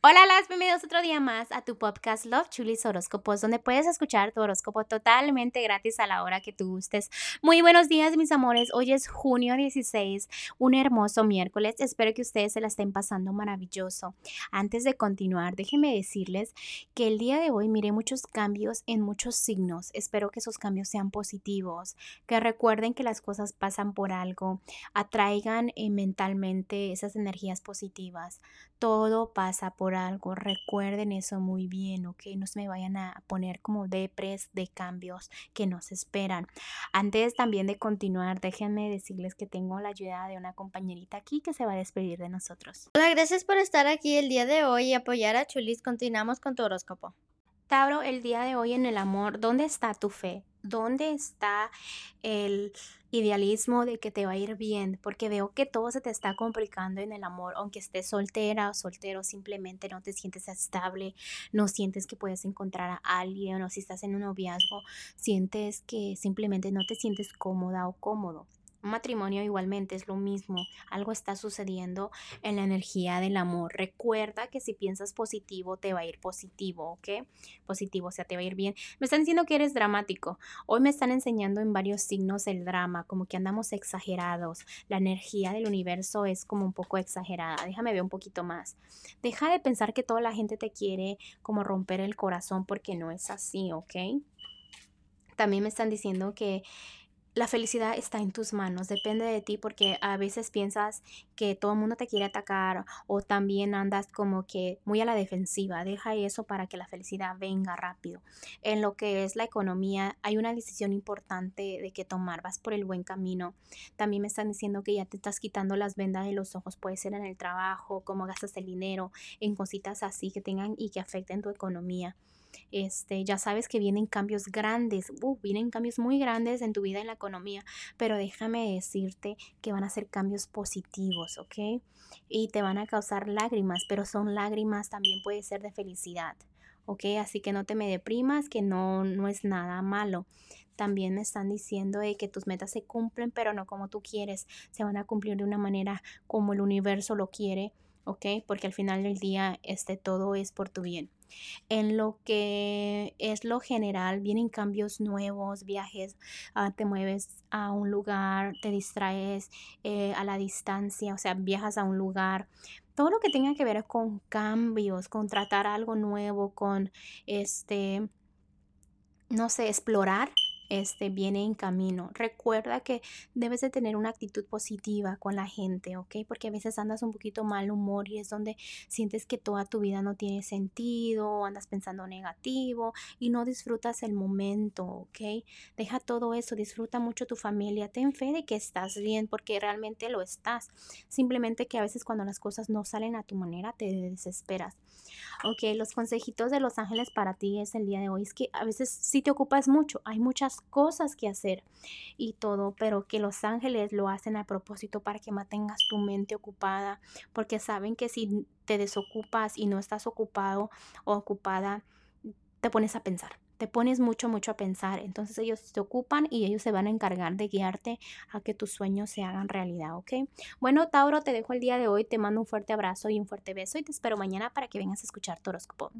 Hola, las bienvenidos otro día más a tu podcast Love Chulis Horóscopos, donde puedes escuchar tu horóscopo totalmente gratis a la hora que tú gustes. Muy buenos días, mis amores. Hoy es junio 16, un hermoso miércoles. Espero que ustedes se la estén pasando maravilloso. Antes de continuar, déjenme decirles que el día de hoy miré muchos cambios en muchos signos. Espero que esos cambios sean positivos, que recuerden que las cosas pasan por algo, atraigan eh, mentalmente esas energías positivas. Todo pasa por algo. Recuerden eso muy bien, ¿ok? No se me vayan a poner como depres de cambios que nos esperan. Antes también de continuar, déjenme decirles que tengo la ayuda de una compañerita aquí que se va a despedir de nosotros. Hola, gracias por estar aquí el día de hoy y apoyar a Chulis. Continuamos con tu horóscopo. Tauro, el día de hoy en el amor, ¿dónde está tu fe? ¿Dónde está el idealismo de que te va a ir bien? Porque veo que todo se te está complicando en el amor, aunque estés soltera o soltero, simplemente no te sientes estable, no sientes que puedes encontrar a alguien o si estás en un noviazgo, sientes que simplemente no te sientes cómoda o cómodo. Un matrimonio igualmente es lo mismo, algo está sucediendo en la energía del amor. Recuerda que si piensas positivo te va a ir positivo, ¿ok? Positivo, o sea, te va a ir bien. Me están diciendo que eres dramático. Hoy me están enseñando en varios signos el drama, como que andamos exagerados. La energía del universo es como un poco exagerada. Déjame ver un poquito más. Deja de pensar que toda la gente te quiere como romper el corazón porque no es así, ¿ok? También me están diciendo que la felicidad está en tus manos, depende de ti porque a veces piensas que todo el mundo te quiere atacar o también andas como que muy a la defensiva. Deja eso para que la felicidad venga rápido. En lo que es la economía, hay una decisión importante de que tomar, vas por el buen camino. También me están diciendo que ya te estás quitando las vendas de los ojos, puede ser en el trabajo, cómo gastas el dinero, en cositas así que tengan y que afecten tu economía. Este, ya sabes que vienen cambios grandes, uh, vienen cambios muy grandes en tu vida en la economía, pero déjame decirte que van a ser cambios positivos, ¿ok? Y te van a causar lágrimas, pero son lágrimas también puede ser de felicidad, ¿ok? Así que no te me deprimas, que no, no es nada malo. También me están diciendo que tus metas se cumplen, pero no como tú quieres, se van a cumplir de una manera como el universo lo quiere, ¿ok? Porque al final del día, este, todo es por tu bien. En lo que es lo general, vienen cambios nuevos, viajes, ah, te mueves a un lugar, te distraes eh, a la distancia, o sea, viajas a un lugar. Todo lo que tenga que ver con cambios, con tratar algo nuevo, con este, no sé, explorar este, viene en camino. Recuerda que debes de tener una actitud positiva con la gente, ¿ok? Porque a veces andas un poquito mal humor y es donde sientes que toda tu vida no tiene sentido, andas pensando negativo y no disfrutas el momento, ¿ok? Deja todo eso, disfruta mucho tu familia, ten fe de que estás bien porque realmente lo estás. Simplemente que a veces cuando las cosas no salen a tu manera te desesperas. Ok, los consejitos de los ángeles para ti es el día de hoy. Es que a veces sí te ocupas mucho, hay muchas cosas que hacer y todo, pero que los ángeles lo hacen a propósito para que mantengas tu mente ocupada, porque saben que si te desocupas y no estás ocupado o ocupada, te pones a pensar te pones mucho, mucho a pensar. Entonces ellos te ocupan y ellos se van a encargar de guiarte a que tus sueños se hagan realidad, ¿ok? Bueno, Tauro, te dejo el día de hoy, te mando un fuerte abrazo y un fuerte beso y te espero mañana para que vengas a escuchar tu horóscopo.